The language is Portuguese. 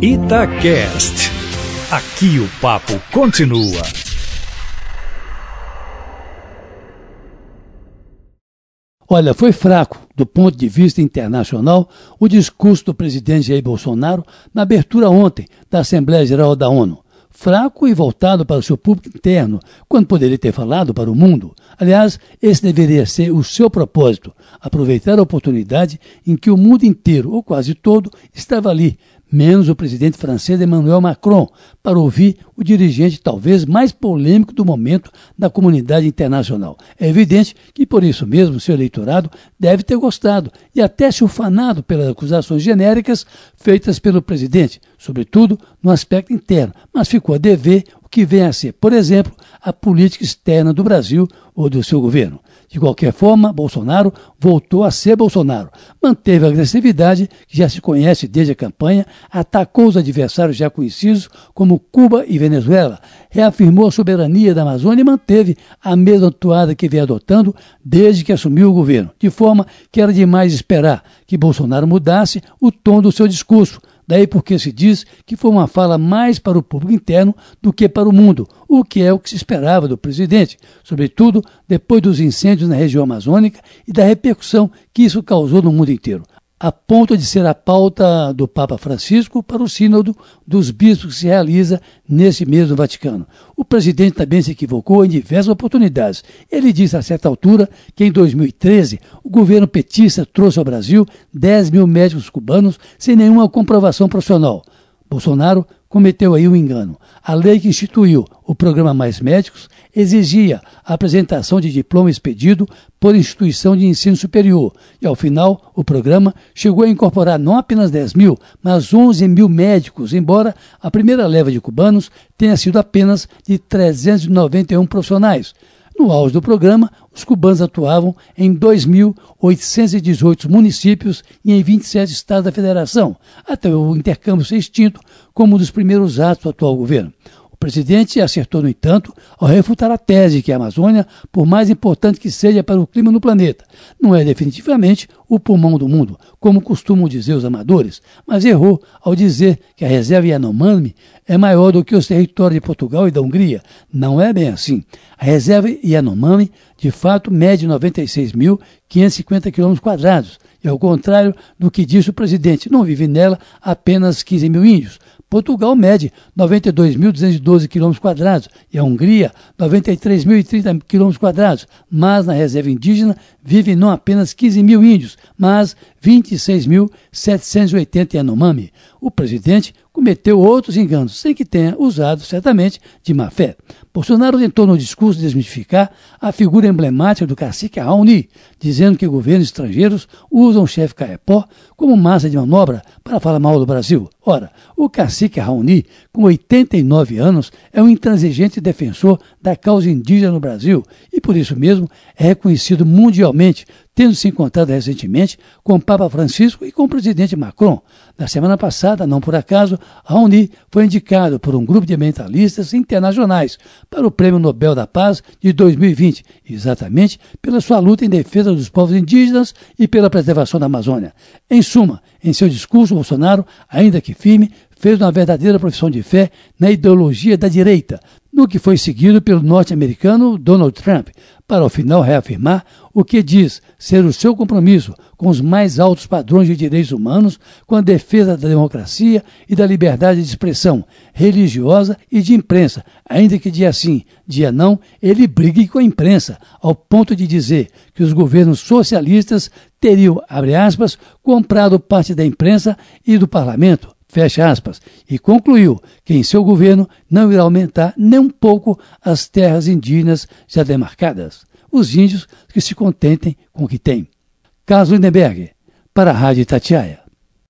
Itacast. Aqui o papo continua. Olha, foi fraco, do ponto de vista internacional, o discurso do presidente Jair Bolsonaro na abertura ontem da Assembleia Geral da ONU. Fraco e voltado para o seu público interno, quando poderia ter falado para o mundo. Aliás, esse deveria ser o seu propósito: aproveitar a oportunidade em que o mundo inteiro, ou quase todo, estava ali, menos o presidente francês Emmanuel Macron, para ouvir o dirigente talvez mais polêmico do momento da comunidade internacional. É evidente que, por isso mesmo, seu eleitorado deve ter gostado e até se ufanado pelas acusações genéricas feitas pelo presidente, sobretudo no aspecto interno, mas ficou a dever o que vem a ser, por exemplo, a política externa do Brasil ou do seu governo. De qualquer forma, Bolsonaro voltou a ser Bolsonaro. Manteve a agressividade que já se conhece desde a campanha, atacou os adversários já conhecidos como Cuba e Venezuela, reafirmou a soberania da Amazônia e manteve a mesma atuada que vem adotando desde que assumiu o governo, de forma que era demais esperar que Bolsonaro mudasse o tom do seu discurso Daí porque se diz que foi uma fala mais para o público interno do que para o mundo, o que é o que se esperava do presidente, sobretudo depois dos incêndios na região amazônica e da repercussão que isso causou no mundo inteiro a ponto de ser a pauta do Papa Francisco para o Sínodo dos Bispos que se realiza nesse mês no Vaticano. O presidente também se equivocou em diversas oportunidades. Ele disse a certa altura que em 2013 o governo petista trouxe ao Brasil 10 mil médicos cubanos sem nenhuma comprovação profissional. Bolsonaro cometeu aí um engano. A lei que instituiu o programa Mais Médicos exigia a apresentação de diploma expedido por instituição de ensino superior e, ao final, o programa chegou a incorporar não apenas 10 mil, mas 11 mil médicos, embora a primeira leva de cubanos tenha sido apenas de 391 profissionais. No auge do programa, os cubanos atuavam em 2.818 municípios e em 27 estados da federação, até o intercâmbio ser extinto como um dos primeiros atos do atual governo. Presidente acertou, no entanto, ao refutar a tese que a Amazônia, por mais importante que seja para o clima no planeta, não é definitivamente o pulmão do mundo, como costumam dizer os amadores, mas errou ao dizer que a reserva Yanomami é maior do que os territórios de Portugal e da Hungria. Não é bem assim. A reserva Yanomami, de fato, mede 96.550 km e ao contrário do que disse o presidente, não vive nela apenas 15 mil índios. Portugal mede 92.212 km e a Hungria 93.030 km mas na reserva indígena vivem não apenas 15 mil índios, mas 26.780 Yanomami. O presidente cometeu outros enganos, sem que tenha usado certamente de má fé. Bolsonaro tentou no discurso desmistificar a figura emblemática do cacique Raoni, dizendo que governos estrangeiros usam o chefe Caepó como massa de manobra para falar mal do Brasil. Ora, o cacique Raoni, com 89 anos, é um intransigente defensor da causa indígena no Brasil por isso mesmo, é reconhecido mundialmente, tendo se encontrado recentemente com o Papa Francisco e com o presidente Macron. Na semana passada, não por acaso, Raoni foi indicado por um grupo de ambientalistas internacionais para o Prêmio Nobel da Paz de 2020, exatamente pela sua luta em defesa dos povos indígenas e pela preservação da Amazônia. Em suma, em seu discurso, Bolsonaro, ainda que firme, fez uma verdadeira profissão de fé na ideologia da direita, no que foi seguido pelo norte-americano Donald Trump, para ao final reafirmar o que diz ser o seu compromisso com os mais altos padrões de direitos humanos, com a defesa da democracia e da liberdade de expressão religiosa e de imprensa, ainda que dia sim, dia não, ele brigue com a imprensa, ao ponto de dizer que os governos socialistas teriam, abre aspas, comprado parte da imprensa e do parlamento, fecha aspas, e concluiu que em seu governo não irá aumentar nem um pouco as terras indígenas já demarcadas. Os índios que se contentem com o que têm. Carlos Lindenberg, para a Rádio Itatiaia.